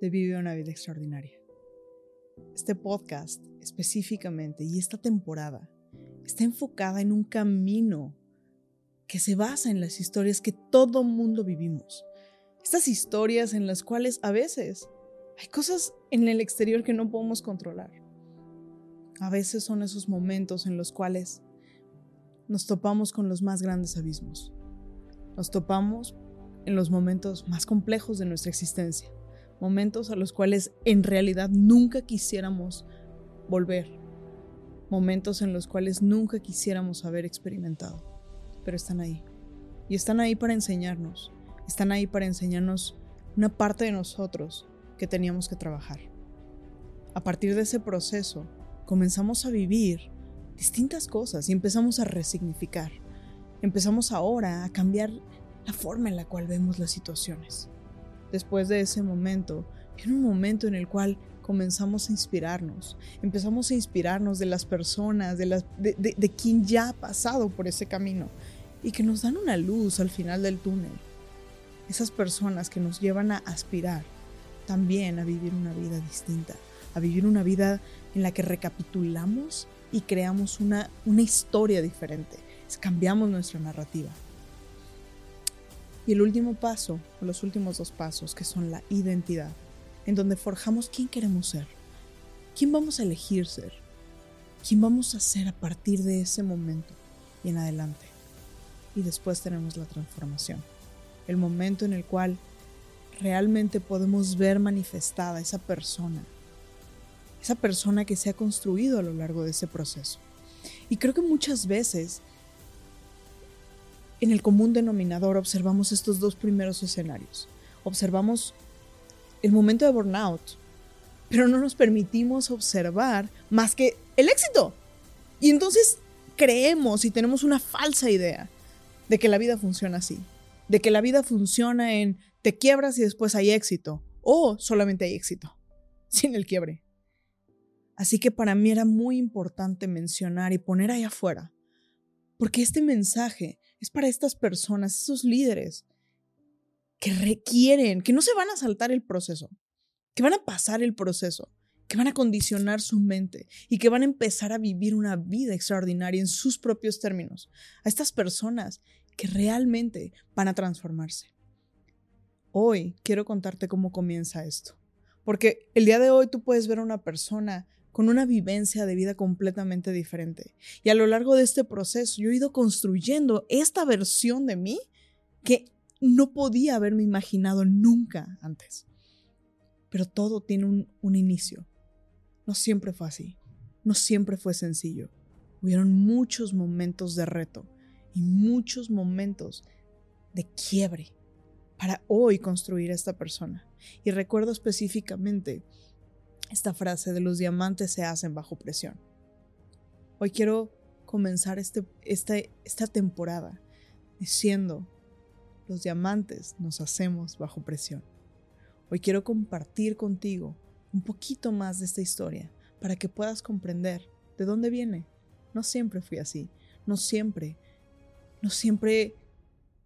de Vive una vida extraordinaria. Este podcast específicamente y esta temporada está enfocada en un camino que se basa en las historias que todo mundo vivimos. Estas historias en las cuales a veces hay cosas en el exterior que no podemos controlar. A veces son esos momentos en los cuales nos topamos con los más grandes abismos. Nos topamos en los momentos más complejos de nuestra existencia, momentos a los cuales en realidad nunca quisiéramos volver, momentos en los cuales nunca quisiéramos haber experimentado, pero están ahí. Y están ahí para enseñarnos, están ahí para enseñarnos una parte de nosotros que teníamos que trabajar. A partir de ese proceso, comenzamos a vivir distintas cosas y empezamos a resignificar. Empezamos ahora a cambiar la forma en la cual vemos las situaciones. Después de ese momento, viene un momento en el cual comenzamos a inspirarnos, empezamos a inspirarnos de las personas, de, las, de, de quien ya ha pasado por ese camino y que nos dan una luz al final del túnel. Esas personas que nos llevan a aspirar también a vivir una vida distinta, a vivir una vida en la que recapitulamos y creamos una, una historia diferente, cambiamos nuestra narrativa. Y el último paso, o los últimos dos pasos, que son la identidad, en donde forjamos quién queremos ser, quién vamos a elegir ser, quién vamos a ser a partir de ese momento y en adelante. Y después tenemos la transformación, el momento en el cual realmente podemos ver manifestada esa persona, esa persona que se ha construido a lo largo de ese proceso. Y creo que muchas veces en el común denominador observamos estos dos primeros escenarios. Observamos el momento de burnout, pero no nos permitimos observar más que el éxito. Y entonces creemos y tenemos una falsa idea de que la vida funciona así, de que la vida funciona en te quiebras y después hay éxito, o solamente hay éxito, sin el quiebre. Así que para mí era muy importante mencionar y poner ahí afuera, porque este mensaje es para estas personas, esos líderes que requieren, que no se van a saltar el proceso, que van a pasar el proceso, que van a condicionar su mente y que van a empezar a vivir una vida extraordinaria en sus propios términos. A estas personas que realmente van a transformarse. Hoy quiero contarte cómo comienza esto. Porque el día de hoy tú puedes ver a una persona con una vivencia de vida completamente diferente. Y a lo largo de este proceso yo he ido construyendo esta versión de mí que no podía haberme imaginado nunca antes. Pero todo tiene un, un inicio. No siempre fue así. No siempre fue sencillo. Hubieron muchos momentos de reto y muchos momentos de quiebre para hoy construir a esta persona. Y recuerdo específicamente esta frase de los diamantes se hacen bajo presión. Hoy quiero comenzar este, este, esta temporada diciendo, los diamantes nos hacemos bajo presión. Hoy quiero compartir contigo un poquito más de esta historia para que puedas comprender de dónde viene. No siempre fui así, no siempre, no siempre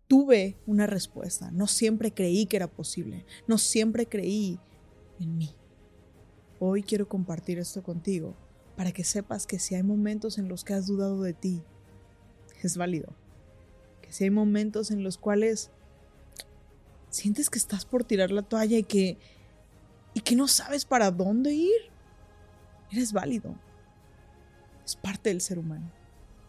tuve una respuesta, no siempre creí que era posible, no siempre creí en mí. Hoy quiero compartir esto contigo para que sepas que si hay momentos en los que has dudado de ti, es válido. Que si hay momentos en los cuales sientes que estás por tirar la toalla y que y que no sabes para dónde ir, eres válido. Es parte del ser humano.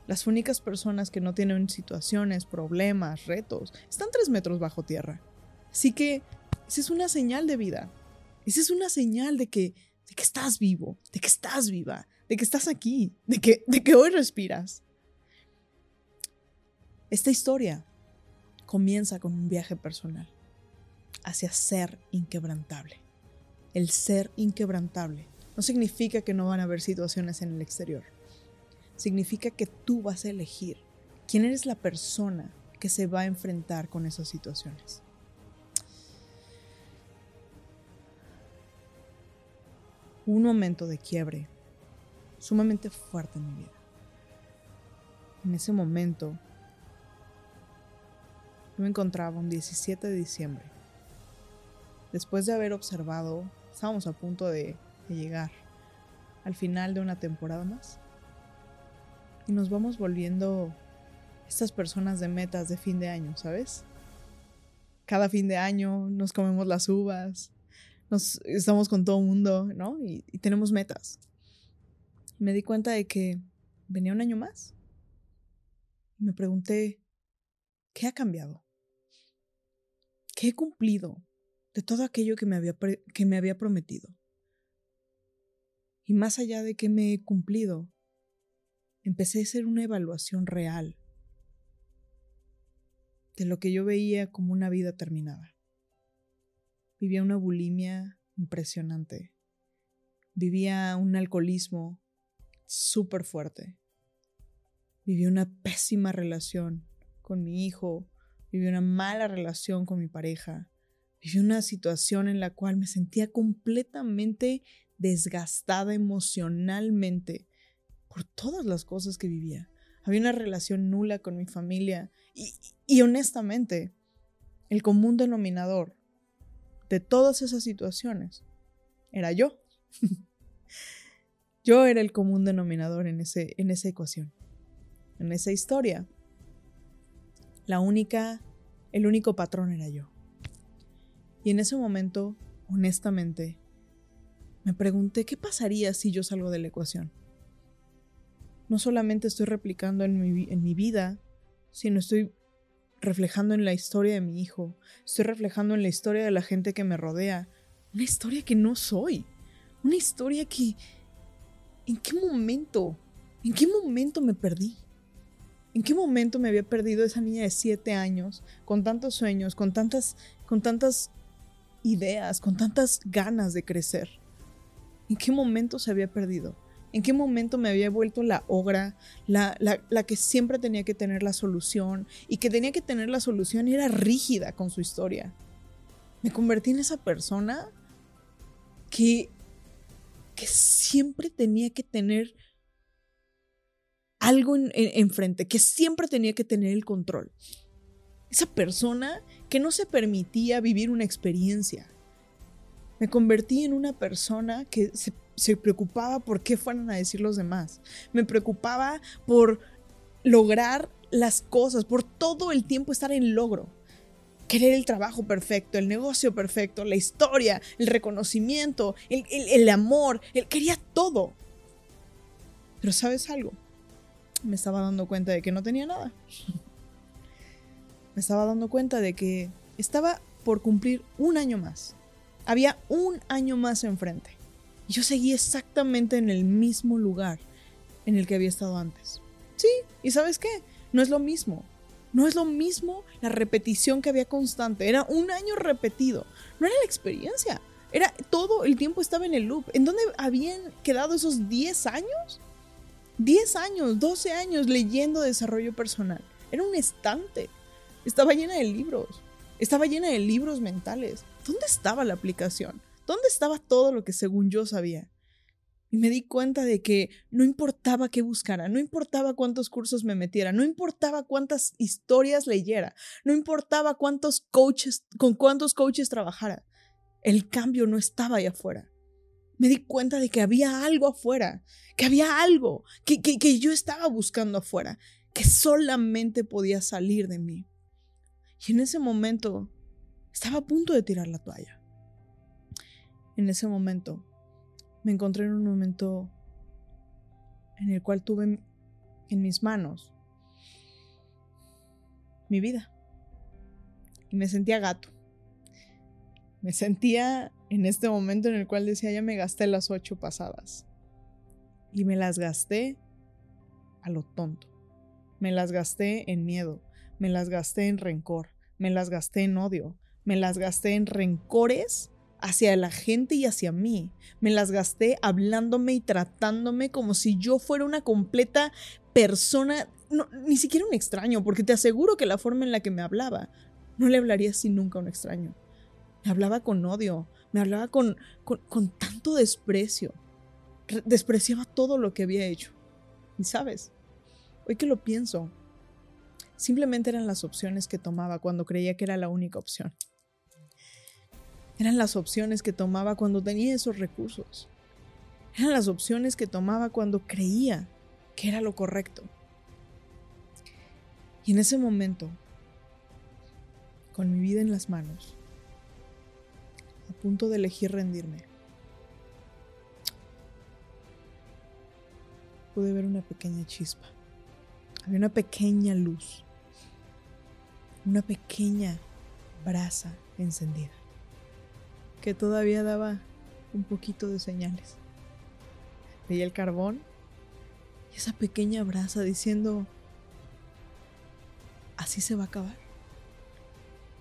Las únicas personas que no tienen situaciones, problemas, retos, están tres metros bajo tierra. Así que esa es una señal de vida. Esa es una señal de que de que estás vivo, de que estás viva, de que estás aquí, de que, de que hoy respiras. Esta historia comienza con un viaje personal hacia ser inquebrantable, el ser inquebrantable, no significa que no van a haber situaciones en el exterior. Significa que tú vas a elegir quién eres la persona que se va a enfrentar con esas situaciones. Un momento de quiebre sumamente fuerte en mi vida. En ese momento, yo me encontraba un 17 de diciembre. Después de haber observado, estábamos a punto de, de llegar al final de una temporada más. Y nos vamos volviendo estas personas de metas de fin de año, ¿sabes? Cada fin de año nos comemos las uvas, nos estamos con todo el mundo, ¿no? Y, tenemos metas. me di cuenta de que venía un año más. Me pregunté, ¿qué ha cambiado? ¿Qué he cumplido de todo aquello que me había, que me había prometido? Y más allá de que me he cumplido, empecé a hacer una evaluación real de lo que yo veía como una vida terminada. Vivía una bulimia impresionante. Vivía un alcoholismo súper fuerte. Vivía una pésima relación con mi hijo. Vivía una mala relación con mi pareja. Viví una situación en la cual me sentía completamente desgastada emocionalmente por todas las cosas que vivía. Había una relación nula con mi familia y, y honestamente, el común denominador de todas esas situaciones era yo. yo era el común denominador en, ese, en esa ecuación, en esa historia. La única, el único patrón era yo. Y en ese momento, honestamente, me pregunté qué pasaría si yo salgo de la ecuación. No solamente estoy replicando en mi, en mi vida, sino estoy reflejando en la historia de mi hijo, estoy reflejando en la historia de la gente que me rodea, una historia que no soy, una historia que... ¿En qué momento? ¿En qué momento me perdí? ¿En qué momento me había perdido esa niña de siete años, con tantos sueños, con tantas, con tantas ideas, con tantas ganas de crecer? ¿En qué momento se había perdido? ¿En qué momento me había vuelto la ogra, la, la, que siempre tenía que tener la solución y que tenía que tener la solución y era rígida con su historia? Me convertí en esa persona que, que siempre tenía que tener algo enfrente, en, que siempre tenía que tener el control. Esa persona que no se permitía vivir una experiencia, me convertí en una persona que se, preocupaba por qué fueran a decir los demás. Me preocupaba por lograr las cosas, por todo el tiempo estar en logro. Querer el trabajo perfecto, el negocio perfecto, la historia, el reconocimiento, el, el amor. Él quería todo. Pero sabes algo, me estaba dando cuenta de que no tenía nada. me estaba dando cuenta de que estaba por cumplir un año más había un año más enfrente. Y yo seguí exactamente en el mismo lugar en el que había estado antes. Sí, ¿y sabes qué? No es lo mismo. No es lo mismo la repetición que había constante. Era un año repetido. No era la experiencia. Era todo el tiempo estaba en el loop. ¿En dónde habían quedado esos 10 años? 10 años, 12 años leyendo desarrollo personal. Era un estante. Estaba llena de libros. Estaba llena de libros mentales. ¿Dónde estaba la aplicación? ¿Dónde estaba todo lo que según yo sabía? Y me di cuenta de que no importaba qué buscara, no importaba cuántos cursos me metiera, no importaba cuántas historias leyera, no importaba cuántos coaches, con cuántos coaches trabajara. El cambio no estaba ahí afuera. Me di cuenta de que había algo afuera, que había algo que, que, que yo estaba buscando afuera, que solamente podía salir de mí. Y en ese momento estaba a punto de tirar la toalla. En ese momento me encontré en un momento en el cual tuve en mis manos mi vida. Y me sentía gato. Me sentía en este momento en el cual decía, ya me gasté las ocho pasadas. Y me las gasté a lo tonto. Me las gasté en miedo. Me las gasté en rencor, me las gasté en odio, me las gasté en rencores hacia la gente y hacia mí. Me las gasté hablándome y tratándome como si yo fuera una completa persona, ni siquiera un extraño, porque te aseguro que la forma en la que me hablaba, no le hablaría así nunca a un extraño. Me hablaba con odio, me hablaba con, con, tanto desprecio. despreciaba todo lo que había hecho. Y sabes, hoy que lo pienso, simplemente eran las opciones que tomaba cuando creía que era la única opción. Eran las opciones que tomaba cuando tenía esos recursos. Eran las opciones que tomaba cuando creía que era lo correcto. Y en ese momento, con mi vida en las manos, a punto de elegir rendirme, pude ver una pequeña chispa. Había una pequeña luz, una pequeña brasa encendida que todavía daba un poquito de señales. Veía el carbón y esa pequeña brasa diciendo, ¿así se va a acabar?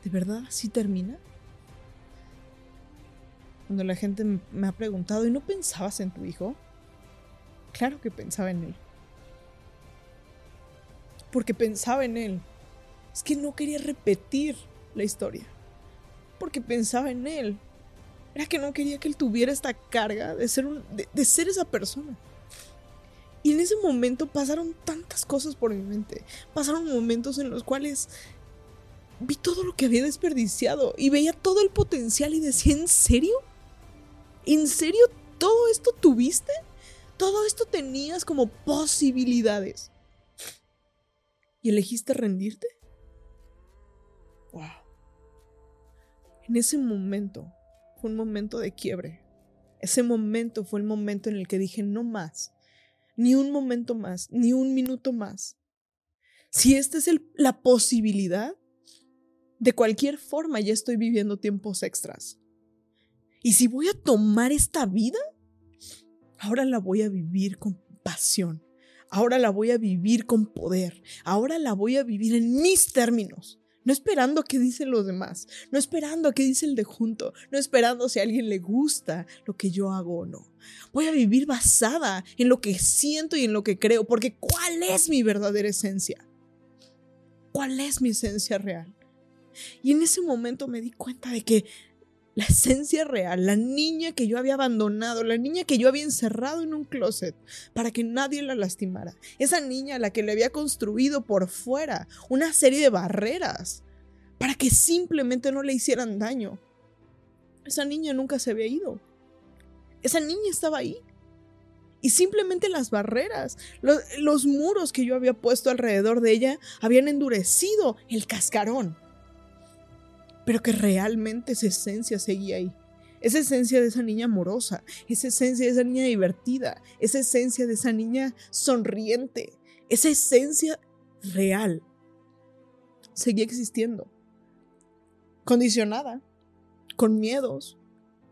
¿De verdad así termina? Cuando la gente me ha preguntado, ¿y no pensabas en tu hijo? Claro que pensaba en él. Porque pensaba en él. Es que no quería repetir la historia. Porque pensaba en él era que no quería que él tuviera esta carga de ser, de, ser esa persona. Y en ese momento pasaron tantas cosas por mi mente. Pasaron momentos en los cuales vi todo lo que había desperdiciado y veía todo el potencial y decía, ¿en serio? ¿En serio todo esto tuviste? Todo esto tenías como posibilidades. ¿Y elegiste rendirte? Wow. En ese momento un momento de quiebre. Ese momento fue el momento en el que dije no más, ni un momento más, ni un minuto más. Si esta es la posibilidad, de cualquier forma ya estoy viviendo tiempos extras. Y si voy a tomar esta vida, ahora la voy a vivir con pasión. Ahora la voy a vivir con poder. Ahora la voy a vivir en mis términos. No esperando qué dicen los demás, no esperando qué dice el de junto, no esperando si a alguien le gusta lo que yo hago o no. Voy a vivir basada en lo que siento y en lo que creo, porque ¿cuál es mi verdadera esencia? ¿Cuál es mi esencia real? Y en ese momento me di cuenta de que la esencia real, la niña que yo había abandonado, la niña que yo había encerrado en un closet para que nadie la lastimara, esa niña a la que le había construido por fuera una serie de barreras para que simplemente no le hicieran daño. Esa niña nunca se había ido. Esa niña estaba ahí. Y simplemente las barreras, los, los muros que yo había puesto alrededor de ella habían endurecido el cascarón pero que realmente esa esencia seguía ahí. Esa esencia de esa niña amorosa, esa esencia de esa niña divertida, esa esencia de esa niña sonriente, esa esencia real seguía existiendo. Condicionada, con miedos,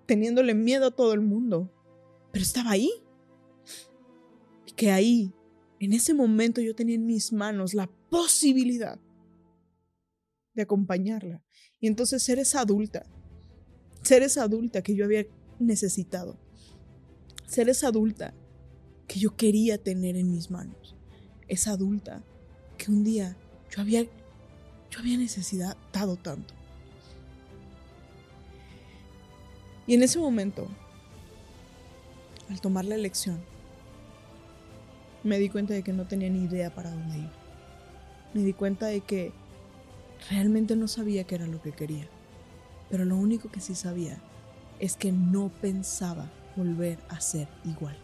teniéndole miedo a todo el mundo, pero estaba ahí. Y que ahí, en ese momento yo tenía en mis manos la posibilidad de acompañarla. Y entonces ser esa adulta, ser esa adulta que yo había necesitado, ser esa adulta que yo quería tener en mis manos, esa adulta que un día yo había, yo había necesitado tanto. Y en ese momento, al tomar la elección, me di cuenta de que no tenía ni idea para dónde ir. Me di cuenta de que Realmente no sabía qué era lo que quería, pero lo único que sí sabía es que no pensaba volver a ser igual.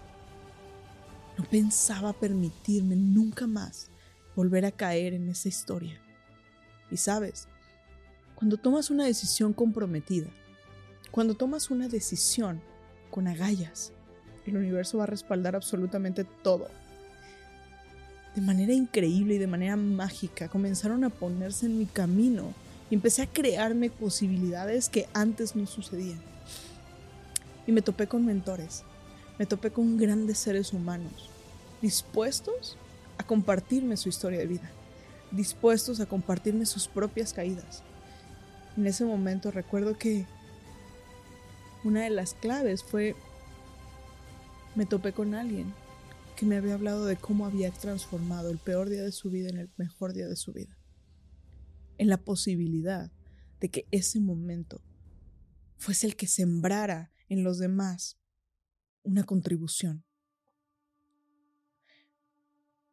No pensaba permitirme nunca más volver a caer en esa historia. Y sabes, cuando tomas una decisión comprometida, cuando tomas una decisión con agallas, el universo va a respaldar absolutamente todo de manera increíble y de manera mágica comenzaron a ponerse en mi camino y empecé a crearme posibilidades que antes no sucedían. Y me topé con mentores, me topé con grandes seres humanos, dispuestos a compartirme su historia de vida, dispuestos a compartirme sus propias caídas. En ese momento recuerdo que una de las claves fue, me topé con alguien que me había hablado de cómo había transformado el peor día de su vida en el mejor día de su vida. En la posibilidad de que ese momento fuese el que sembrara en los demás una contribución.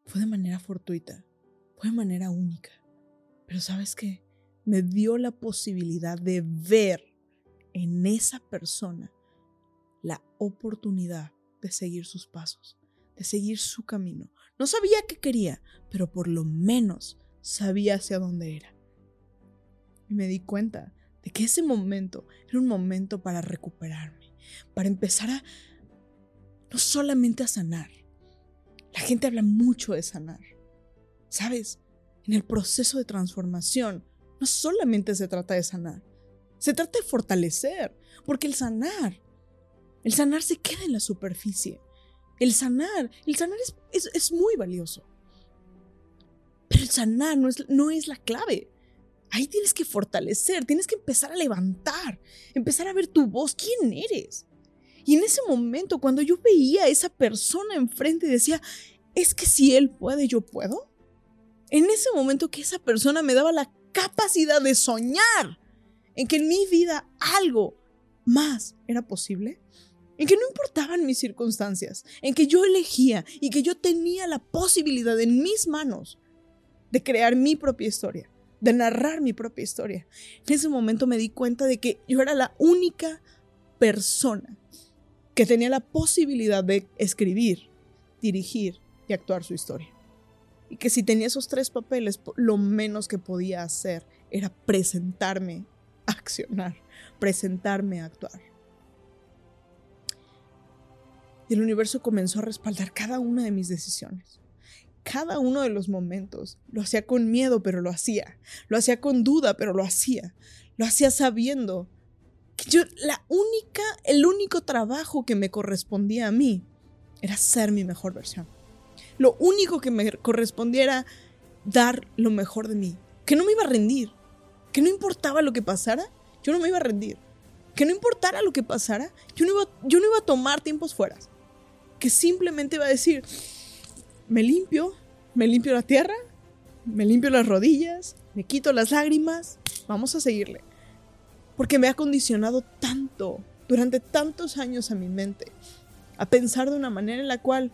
Fue de manera fortuita, fue de manera única, pero sabes qué, me dio la posibilidad de ver en esa persona la oportunidad de seguir sus pasos, de seguir su camino. No sabía qué quería, pero por lo menos sabía hacia dónde era. Y me di cuenta de que ese momento era un momento para recuperarme, para empezar a no solamente a sanar. La gente habla mucho de sanar. ¿Sabes? En el proceso de transformación no solamente se trata de sanar, se trata de fortalecer, porque el sanar, el sanar se queda en la superficie. El sanar, el sanar es, es, muy valioso. Pero el sanar no es, no es la clave. Ahí tienes que fortalecer, tienes que empezar a levantar, empezar a ver tu voz, quién eres. Y en ese momento, cuando yo veía a esa persona enfrente, decía, es que si él puede, yo puedo. En ese momento que esa persona me daba la capacidad de soñar en que en mi vida algo más era posible, en que no importaban mis circunstancias, en que yo elegía y que yo tenía la posibilidad en mis manos de crear mi propia historia, de narrar mi propia historia. En ese momento me di cuenta de que yo era la única persona que tenía la posibilidad de escribir, dirigir y actuar su historia. Y que si tenía esos tres papeles, lo menos que podía hacer era presentarme a accionar, presentarme a actuar. Y el universo comenzó a respaldar cada una de mis decisiones. Cada uno de los momentos. Lo hacía con miedo, pero lo hacía. Lo hacía con duda, pero lo hacía. Lo hacía sabiendo que yo, la única, el único trabajo que me correspondía a mí era ser mi mejor versión. Lo único que me correspondía era dar lo mejor de mí. Que no me iba a rendir. Que no importaba lo que pasara, yo no me iba a rendir. Que no importara lo que pasara, yo no iba, yo no iba a tomar tiempos fuera que simplemente va a decir, me limpio, me limpio la tierra, me limpio las rodillas, me quito las lágrimas, vamos a seguirle. Porque me ha condicionado tanto, durante tantos años a mi mente, a pensar de una manera en la cual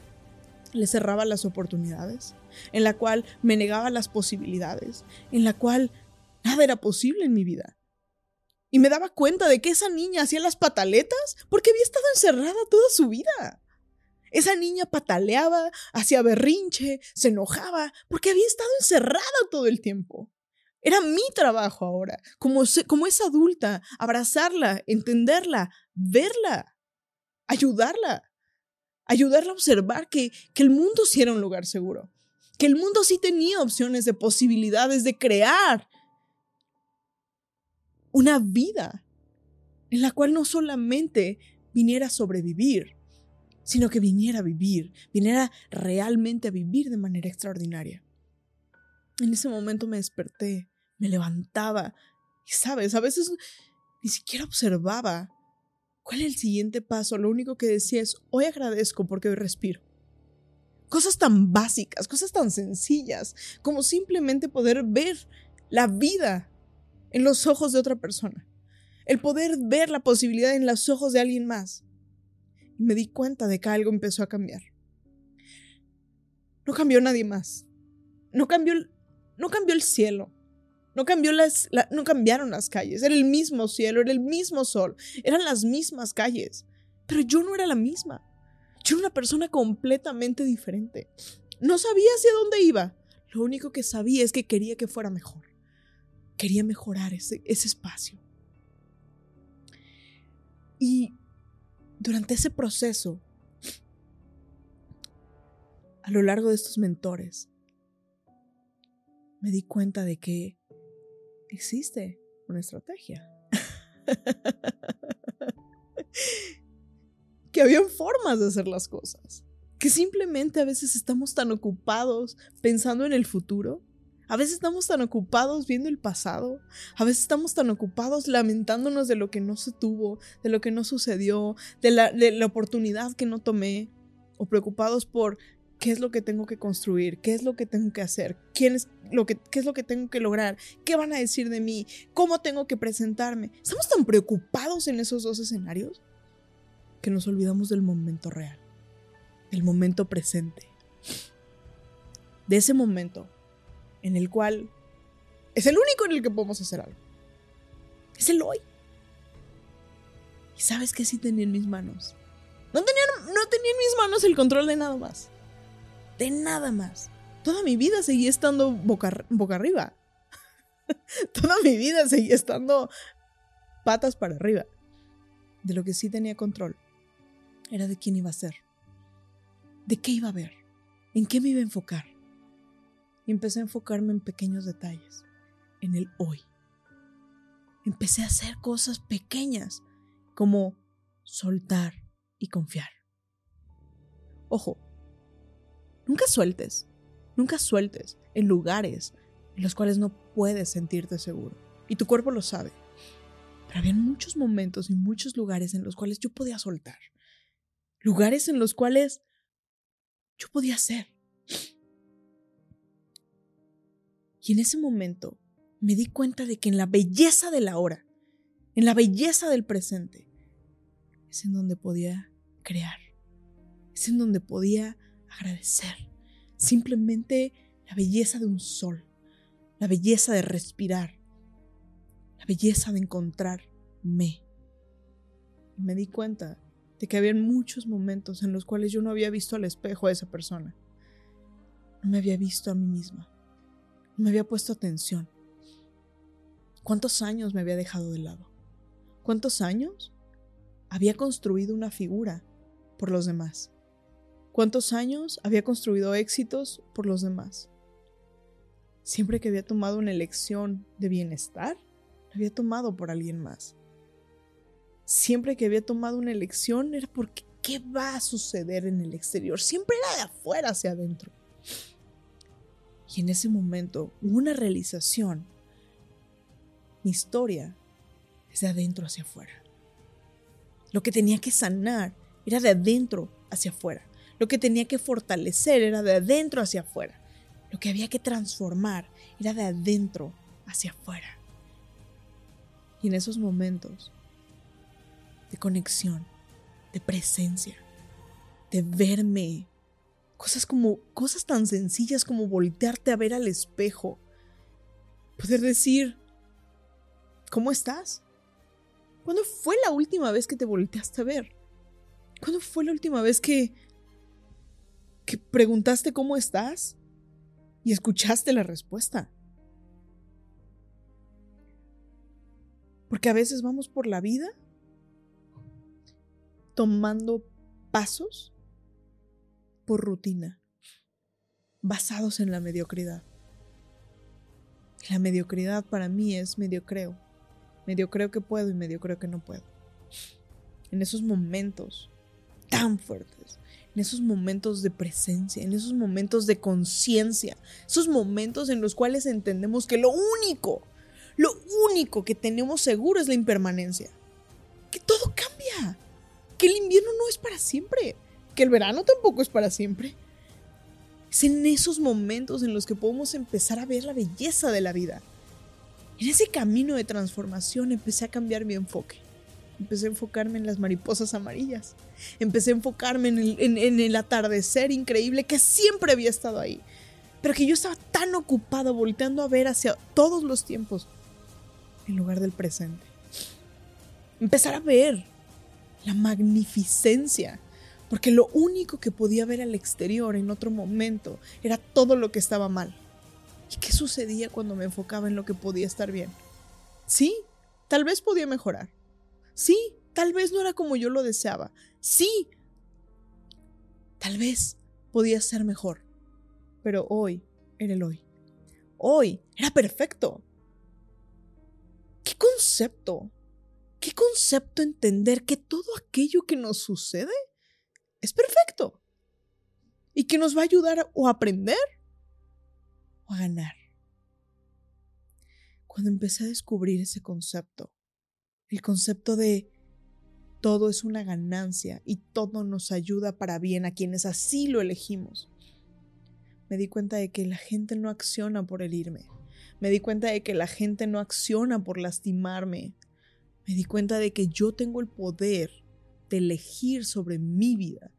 le cerraba las oportunidades, en la cual me negaba las posibilidades, en la cual nada era posible en mi vida. Y me daba cuenta de que esa niña hacía las pataletas porque había estado encerrada toda su vida. Esa niña pataleaba, hacía berrinche, se enojaba, porque había estado encerrada todo el tiempo. Era mi trabajo ahora, como, como es adulta, abrazarla, entenderla, verla, ayudarla, ayudarla a observar que, que el mundo sí era un lugar seguro, que el mundo sí tenía opciones de posibilidades de crear una vida en la cual no solamente viniera a sobrevivir, sino que viniera a vivir, viniera realmente a vivir de manera extraordinaria. En ese momento me desperté, me levantaba y, sabes, a veces ni siquiera observaba cuál es el siguiente paso. Lo único que decía es, hoy agradezco porque hoy respiro. Cosas tan básicas, cosas tan sencillas, como simplemente poder ver la vida en los ojos de otra persona. El poder ver la posibilidad en los ojos de alguien más me di cuenta de que algo empezó a cambiar. No cambió nadie más. No cambió, no cambió el cielo. No, cambió las, no cambiaron las calles. Era el mismo cielo, era el mismo sol. Eran las mismas calles. Pero yo no era la misma. Yo era una persona completamente diferente. No sabía hacia dónde iba. Lo único que sabía es que quería que fuera mejor. Quería mejorar ese, ese espacio. Y durante ese proceso, a lo largo de estos mentores, me di cuenta de que existe una estrategia. que habían formas de hacer las cosas. Que simplemente a veces estamos tan ocupados pensando en el futuro, A veces estamos tan ocupados viendo el pasado, a veces estamos tan ocupados lamentándonos de lo que no se tuvo, de lo que no sucedió, de la, de la oportunidad que no tomé, o preocupados por qué es lo que tengo que construir, qué es lo que tengo que hacer, quién es lo que, qué es lo que tengo que lograr, qué van a decir de mí, cómo tengo que presentarme. Estamos tan preocupados en esos dos escenarios que nos olvidamos del momento real, del momento presente, de ese momento en el cual es el único en el que podemos hacer algo. Es el hoy. Y sabes que sí tenía en mis manos. No tenía, no tenía en mis manos el control de nada más de nada más. Toda mi vida seguí estando boca, boca arriba. Toda mi vida seguí estando patas para arriba. De lo que sí tenía control era de quién iba a ser, de qué iba a ver, en qué me iba a enfocar. Y empecé a enfocarme en pequeños detalles, en el hoy. Empecé a hacer cosas pequeñas, como soltar y confiar. Ojo, Nunca sueltes, nunca sueltes en lugares en los cuales no puedes sentirte seguro. Y tu cuerpo lo sabe. Pero había muchos momentos y muchos lugares en los cuales yo podía soltar. Lugares en los cuales yo podía ser. Y en ese momento me di cuenta de que en la belleza de la hora, en la belleza del presente, es en donde podía crear. Es en donde podía agradecer. Simplemente la belleza de un sol, la belleza de respirar, la belleza de encontrarme. Y me di cuenta de que había muchos momentos en los cuales yo no había visto al espejo a esa persona. No me había visto a mí misma. Me había puesto atención. ¿Cuántos años me había dejado de lado? ¿Cuántos años había construido una figura por los demás? ¿Cuántos años había construido éxitos por los demás? Siempre que había tomado una elección de bienestar, la había tomado por alguien más. Siempre que había tomado una elección era porque ¿qué va a suceder en el exterior? Siempre era de afuera hacia adentro. Y en ese momento hubo una realización. Mi historia es de adentro hacia afuera. Lo que tenía que sanar era de adentro hacia afuera. Lo que tenía que fortalecer era de adentro hacia afuera. Lo que había que transformar era de adentro hacia afuera. Y en esos momentos de conexión, de presencia, de verme, cosas como cosas tan sencillas como voltearte a ver al espejo, poder decir, ¿cómo estás? ¿Cuándo fue la última vez que te volteaste a ver? ¿Cuándo fue la última vez que que preguntaste cómo estás y escuchaste la respuesta. Porque a veces vamos por la vida tomando pasos rutina, basados en la mediocridad. La mediocridad para mí es medio creo. Medio creo que puedo y medio creo que no puedo. En esos momentos tan fuertes, en esos momentos de presencia, en esos momentos de conciencia, esos momentos en los cuales entendemos que lo único, lo único que tenemos seguro es la impermanencia, que todo cambia, que el invierno no es para siempre, que el verano tampoco es para siempre. Es en esos momentos en los que podemos empezar a ver la belleza de la vida. En ese camino de transformación empecé a cambiar mi enfoque. Empecé a enfocarme en las mariposas amarillas. Empecé a enfocarme en el, atardecer increíble que siempre había estado ahí. Pero que yo estaba tan ocupado volteando a ver hacia todos los tiempos en lugar del presente. Empezar a ver la magnificencia. Porque lo único que podía ver al exterior en otro momento era todo lo que estaba mal. ¿Y qué sucedía cuando me enfocaba en lo que podía estar bien? Sí, tal vez podía mejorar Sí, tal vez no era como yo lo deseaba. Sí, tal vez podía ser mejor. Pero hoy era el hoy. Hoy era perfecto. ¿Qué concepto? ¿Qué concepto entender que todo aquello que nos sucede es perfecto? Y que nos va a ayudar o a aprender o a ganar. cuando empecé a descubrir ese concepto, el concepto de todo es una ganancia y todo nos ayuda para bien a quienes así lo elegimos. Me di cuenta de que la gente no acciona por herirme. Me di cuenta de que la gente no acciona por lastimarme. Me di cuenta de que yo tengo el poder de elegir sobre mi vida.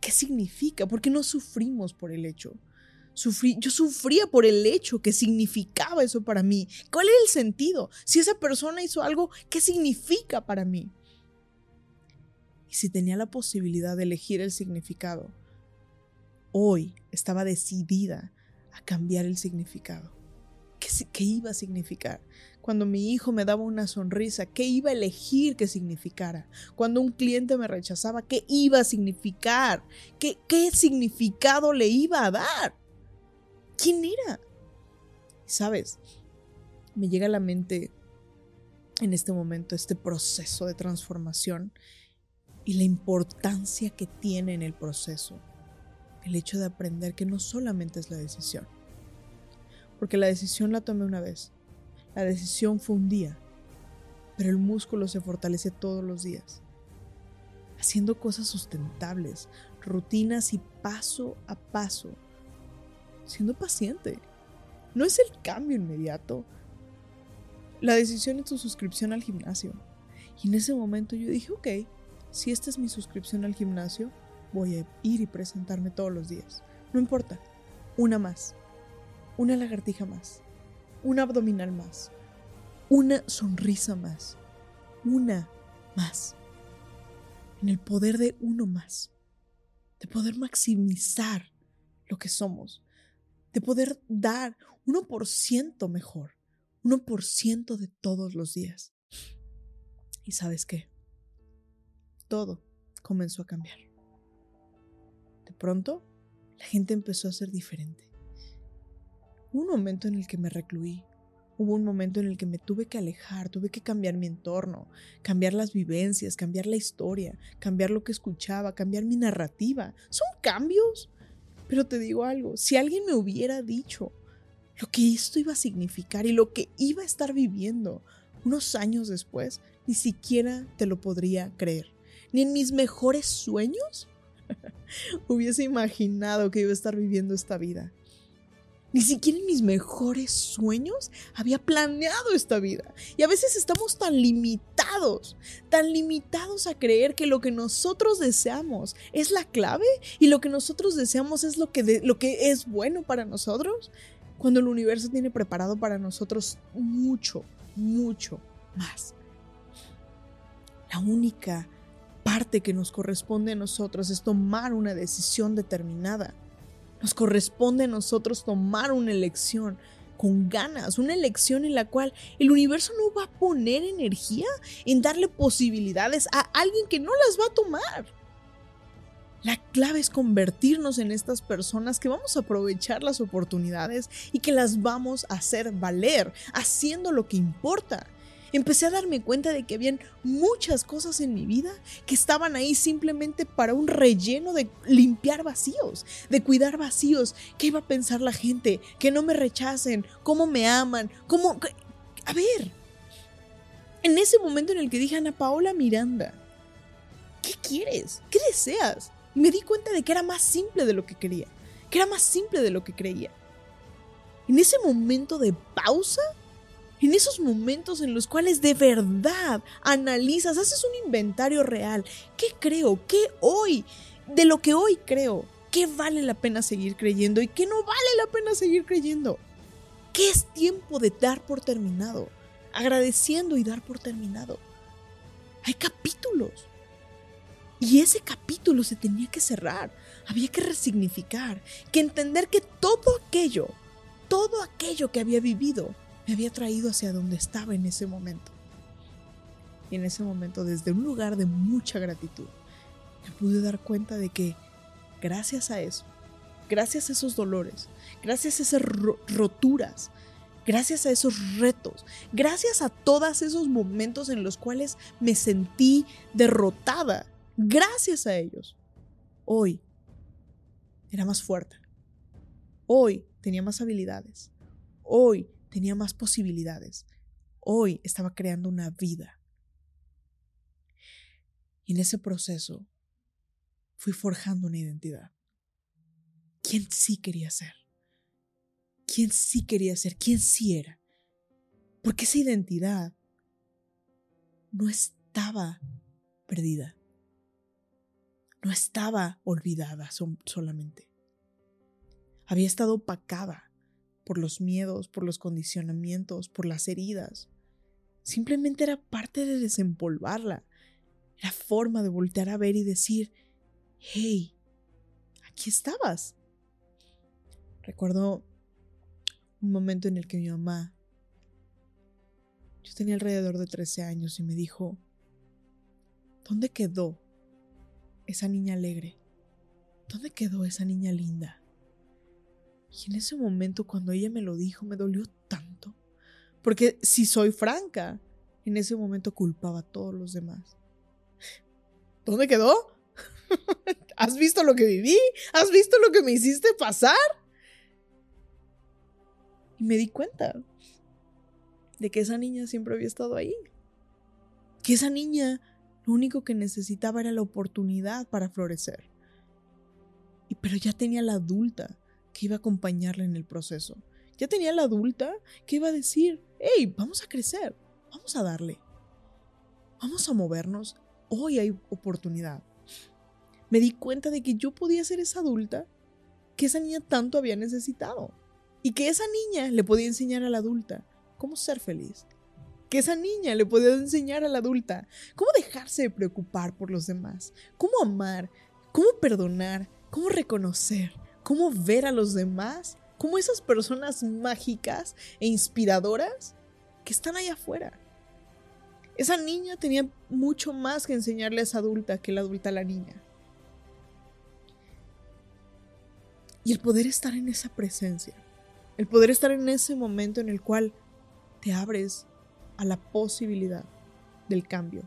¿Qué significa? ¿Por qué no sufrimos por el hecho? yo sufría por el hecho que significaba eso para mí. ¿Cuál es el sentido? Si esa persona hizo algo, ¿qué significa para mí? Y si tenía la posibilidad de elegir el significado, hoy estaba decidida a cambiar el significado. ¿Qué, ¿Qué, iba a significar? Cuando mi hijo me daba una sonrisa, ¿qué iba a elegir que significara? Cuando un cliente me rechazaba, ¿qué iba a significar? ¿Qué, qué significado le iba a dar? ¿Quién era? ¿Sabes? Me llega a la mente en este momento este proceso de transformación y la importancia que tiene en el proceso el hecho de aprender que no solamente es la decisión. Porque la decisión la tomé una vez, la decisión fue un día, pero el músculo se fortalece todos los días, haciendo cosas sustentables, rutinas y paso a paso siendo paciente. No es el cambio inmediato. La decisión es tu suscripción al gimnasio. Y en ese momento yo dije, ok, si esta es mi suscripción al gimnasio, voy a ir y presentarme todos los días. No importa, una más, una lagartija más, una abdominal más, una sonrisa más, una más. En el poder de uno más, de poder maximizar lo que somos, de poder dar 1% mejor, 1% de todos los días. ¿Y sabes qué? Todo comenzó a cambiar. De pronto, la gente empezó a ser diferente. Hubo un momento en el que me recluí, hubo un momento en el que me tuve que alejar, tuve que cambiar mi entorno, cambiar las vivencias, cambiar la historia, cambiar lo que escuchaba, cambiar mi narrativa. Son cambios pero te digo algo, si alguien me hubiera dicho lo que esto iba a significar y lo que iba a estar viviendo unos años después, ni siquiera te lo podría creer. Ni en mis mejores sueños hubiese imaginado que iba a estar viviendo esta vida. Ni siquiera en mis mejores sueños había planeado esta vida. Y a veces estamos tan limitados, tan limitados a creer que lo que nosotros deseamos es la clave y lo que nosotros deseamos es lo que, lo que es bueno para nosotros, cuando el universo tiene preparado para nosotros mucho, mucho más. La única parte que nos corresponde a nosotros es tomar una decisión determinada nos corresponde a nosotros tomar una elección con ganas, una elección en la cual el universo no va a poner energía en darle posibilidades a alguien que no las va a tomar. La clave es convertirnos en estas personas que vamos a aprovechar las oportunidades y que las vamos a hacer valer, haciendo lo que importa empecé a darme cuenta de que habían muchas cosas en mi vida que estaban ahí simplemente para un relleno de limpiar vacíos, de cuidar vacíos. ¿Qué iba a pensar la gente? Que no me rechacen, cómo me aman, cómo... A ver, en ese momento en el que dije Ana Paola Miranda, ¿qué quieres? ¿Qué deseas? Y me di cuenta de que era más simple de lo que quería, que era más simple de lo que creía. En ese momento de pausa, en esos momentos en los cuales de verdad analizas, haces un inventario real. ¿Qué creo? ¿Qué hoy? De lo que hoy creo. ¿Qué vale la pena seguir creyendo y qué no vale la pena seguir creyendo? ¿Qué es tiempo de dar por terminado? Agradeciendo y dar por terminado. Hay capítulos. Y ese capítulo se tenía que cerrar. Había que resignificar, que entender que todo aquello, todo aquello que había vivido, me había traído hacia donde estaba en ese momento. Y en ese momento, desde un lugar de mucha gratitud, me pude dar cuenta de que gracias a eso, gracias a esos dolores, gracias a esas roturas, gracias a esos retos, gracias a todos esos momentos en los cuales me sentí derrotada, gracias a ellos, hoy era más fuerte. Hoy tenía más habilidades. Hoy tenía más posibilidades. Hoy estaba creando una vida. Y en ese proceso fui forjando una identidad. ¿Quién sí quería ser? ¿Quién sí quería ser? ¿Quién sí era? Porque esa identidad no estaba perdida. No estaba olvidada solamente. Había estado opacada por los miedos, por los condicionamientos, por las heridas. Simplemente era parte de desempolvarla. Era forma de voltear a ver y decir, hey, aquí estabas. Recuerdo un momento en el que mi mamá, yo tenía alrededor de 13 años y me dijo, ¿dónde quedó esa niña alegre? ¿Dónde quedó esa niña linda? Y en ese momento cuando ella me lo dijo me dolió tanto. Porque si soy franca, en ese momento culpaba a todos los demás. ¿Dónde quedó? ¿Has visto lo que viví? ¿Has visto lo que me hiciste pasar? Y me di cuenta de que esa niña siempre había estado ahí. Que esa niña lo único que necesitaba era la oportunidad para florecer. Y pero ya tenía la adulta que iba a acompañarla en el proceso. Ya tenía la adulta que iba a decir, hey, vamos a crecer, vamos a darle, vamos a movernos, hoy hay oportunidad. Me di cuenta de que yo podía ser esa adulta que esa niña tanto había necesitado. Y que esa niña le podía enseñar a la adulta cómo ser feliz. Que esa niña le podía enseñar a la adulta cómo dejarse de preocupar por los demás, cómo amar, cómo perdonar, cómo reconocer, cómo ver a los demás como esas personas mágicas e inspiradoras que están allá afuera. Esa niña tenía mucho más que enseñarle a esa adulta que la adulta a la niña. Y el poder estar en esa presencia el poder estar en ese momento en el cual te abres a la posibilidad del cambio,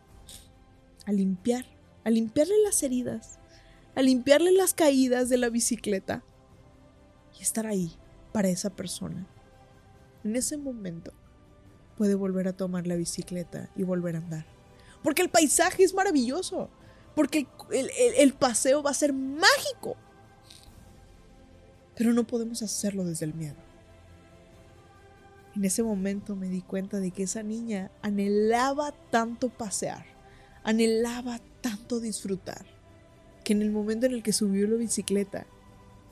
a limpiar, a limpiarle las heridas, a limpiarle las caídas de la bicicleta estar ahí para esa persona. En ese momento puede volver a tomar la bicicleta y volver a andar. Porque el paisaje es maravilloso. Porque el, el paseo va a ser mágico. Pero no podemos hacerlo desde el miedo. En ese momento me di cuenta de que esa niña anhelaba tanto pasear, anhelaba tanto disfrutar, que en el momento en el que subió la bicicleta,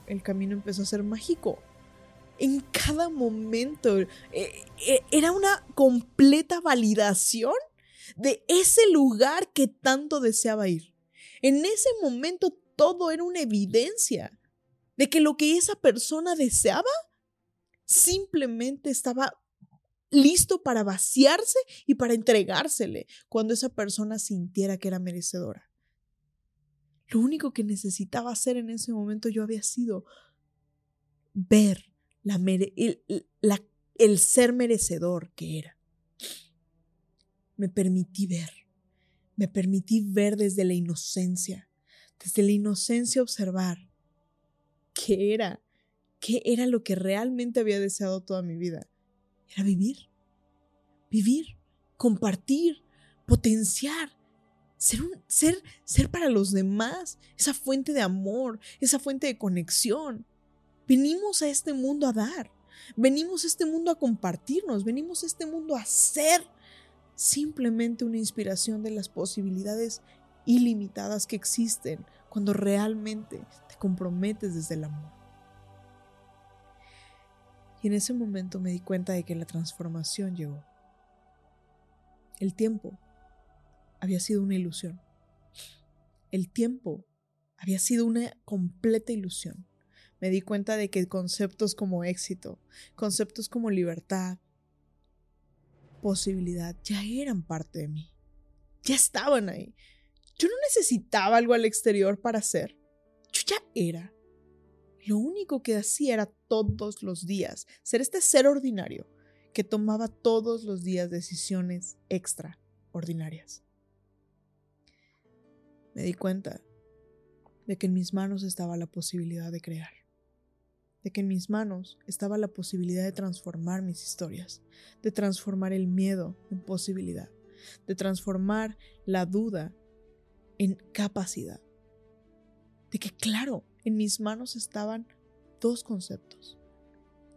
el camino empezó a ser mágico. En cada momento eh, eh, era una completa validación de ese lugar que tanto deseaba ir. En ese momento todo era una evidencia de que lo que esa persona deseaba simplemente estaba listo para vaciarse y para entregársele cuando esa persona sintiera que era merecedora. Lo único que necesitaba hacer en ese momento yo había sido ver la el, el ser merecedor que era. Me permití ver, me permití ver desde la inocencia, desde la inocencia observar qué era qué era lo que realmente había deseado toda mi vida. Era vivir. Vivir, compartir, potenciar, ser, para los demás, esa fuente de amor, esa fuente de conexión. Venimos a este mundo a dar, venimos a este mundo a compartirnos, venimos a este mundo a ser simplemente una inspiración de las posibilidades ilimitadas que existen cuando realmente te comprometes desde el amor. Y en ese momento me di cuenta de que la transformación llegó. El tiempo había sido una ilusión. El tiempo había sido una completa ilusión. Me di cuenta de que conceptos como éxito, conceptos como libertad, posibilidad, ya eran parte de mí. Ya estaban ahí. Yo no necesitaba algo al exterior para ser. Yo ya era. Lo único que hacía era todos los días ser este ser ordinario que tomaba todos los días decisiones extraordinarias. Me di cuenta de que en mis manos estaba la posibilidad de crear. de que en mis manos estaba la posibilidad de transformar mis historias, de transformar el miedo en posibilidad, de transformar la duda en capacidad. De que, claro, en mis manos estaban dos conceptos.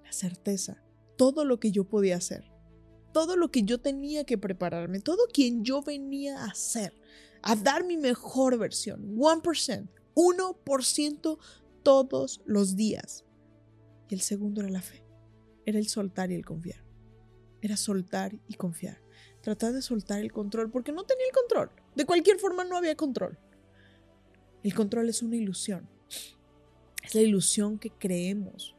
La certeza, todo lo que yo podía hacer, todo lo que yo tenía que prepararme, todo quien yo venía a ser, a dar mi mejor versión, 1%, 1% todos los días. Y el segundo era la fe, era el soltar y el confiar. Era soltar y confiar. Tratar de soltar el control porque no tenía el control. De cualquier forma no había control. El control es una ilusión. Es la ilusión que creemos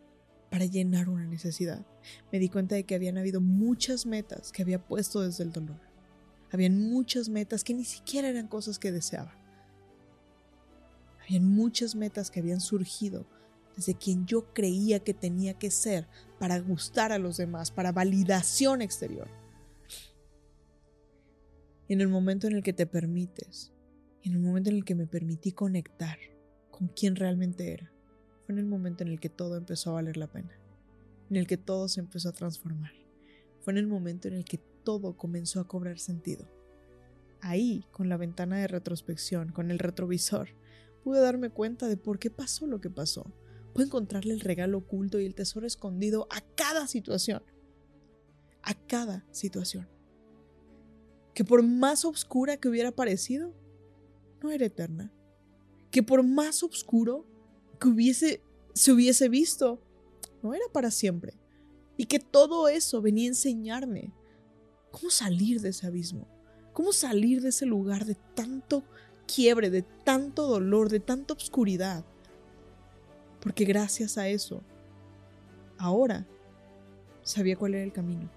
para llenar una necesidad. Me di cuenta de que habían habido muchas metas que había puesto desde el dolor. Habían muchas metas que ni siquiera eran cosas que deseaba. Habían muchas metas que habían surgido desde quien yo creía que tenía que ser para gustar a los demás, para validación exterior. Y en el momento en el que te permites, en el momento en el que me permití conectar con quien realmente era, fue en el momento en el que todo empezó a valer la pena, en el que todo se empezó a transformar, fue en el momento en el que todo comenzó a cobrar sentido. Ahí, con la ventana de retrospección, con el retrovisor, pude darme cuenta de por qué pasó lo que pasó. Pude encontrarle el regalo oculto y el tesoro escondido a cada situación. A cada situación. Que por más oscura que hubiera parecido, no era eterna. Que por más oscuro que hubiese, se hubiese visto, no era para siempre. Y que todo eso venía a enseñarme cómo salir de ese abismo, cómo salir de ese lugar de tanto quiebre, de tanto dolor, de tanta oscuridad. Porque gracias a eso, ahora sabía cuál era el camino.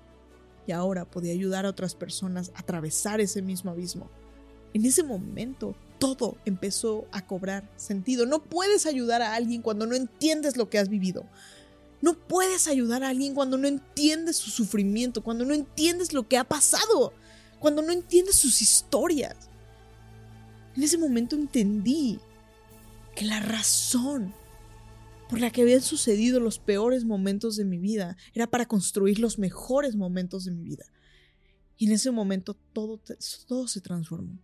Y ahora podía ayudar a otras personas a atravesar ese mismo abismo. En ese momento todo empezó a cobrar sentido. No puedes ayudar a alguien cuando no entiendes lo que has vivido. No puedes ayudar a alguien cuando no entiendes su sufrimiento, cuando no entiendes lo que ha pasado, cuando no entiendes sus historias. En ese momento entendí que la razón por la que habían sucedido los peores momentos de mi vida era para construir los mejores momentos de mi vida. Y en ese momento todo, todo se transformó.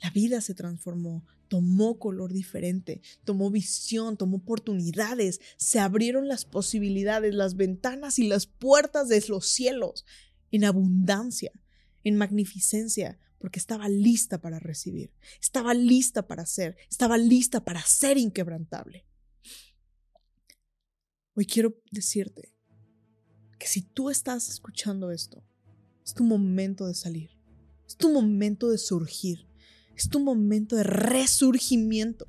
La vida se transformó, tomó color diferente, tomó visión, tomó oportunidades, se abrieron las posibilidades, las ventanas y las puertas de los cielos en abundancia, en magnificencia, porque estaba lista para recibir, estaba lista para ser, estaba lista para ser inquebrantable. Hoy quiero decirte que si tú estás escuchando esto, es tu momento de salir, es tu momento de surgir, es tu momento de resurgimiento.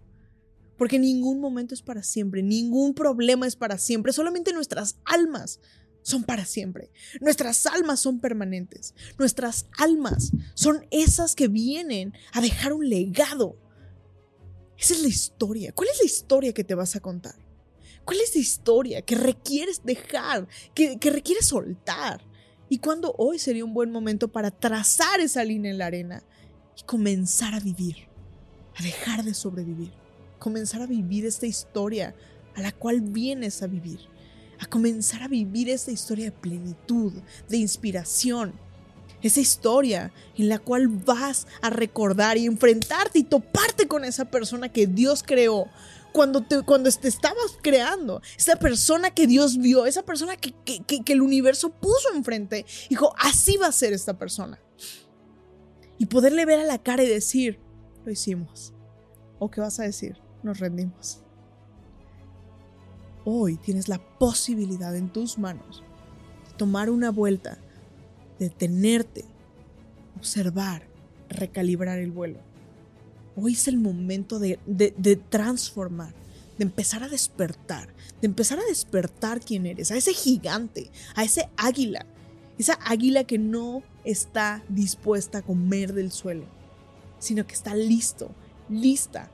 Porque ningún momento es para siempre, ningún problema es para siempre, solamente nuestras almas son para siempre. Nuestras almas son permanentes. Nuestras almas son esas que vienen a dejar un legado. Esa es la historia. ¿Cuál es la historia que te vas a contar? ¿Cuál es la historia que requieres dejar, que, que requieres soltar? ¿Y cuándo hoy sería un buen momento para trazar esa línea en la arena y comenzar a vivir, a dejar de sobrevivir, comenzar a vivir esta historia a la cual vienes a vivir, a comenzar a vivir esta historia de plenitud, de inspiración, esa historia en la cual vas a recordar y enfrentarte y toparte con esa persona que Dios creó. Cuando te, cuando estabas creando, esa persona que Dios vio, esa persona que, que, que el universo puso enfrente, dijo, así va a ser esta persona y poderle ver a la cara y decir, lo hicimos. ¿O qué vas a decir? Nos rendimos. Hoy tienes la posibilidad en tus manos de tomar una vuelta, de detenerte, observar, recalibrar el vuelo. Hoy es el momento de, de transformar, de empezar a despertar, de empezar a despertar quién eres, a ese gigante, a ese águila, esa águila que no está dispuesta a comer del suelo, sino que está listo, lista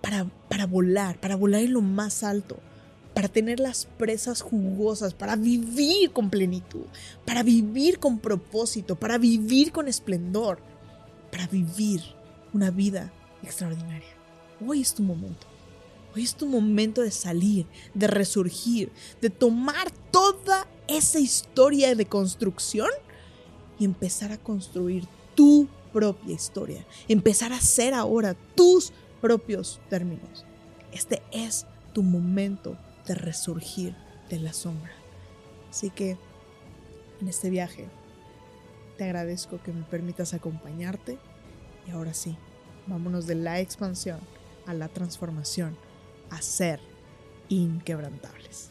para, para volar, para volar en lo más alto, para tener las presas jugosas, para vivir con plenitud, para vivir con propósito, para vivir con esplendor, para vivir una vida extraordinaria. Hoy es tu momento. Hoy es tu momento de salir, de resurgir, de tomar toda esa historia de construcción y empezar a construir tu propia historia. Empezar a hacer ahora tus propios términos. Este es tu momento de resurgir de la sombra. Así que en este viaje te agradezco que me permitas acompañarte y ahora sí, vámonos de la expansión a la transformación, a ser inquebrantables.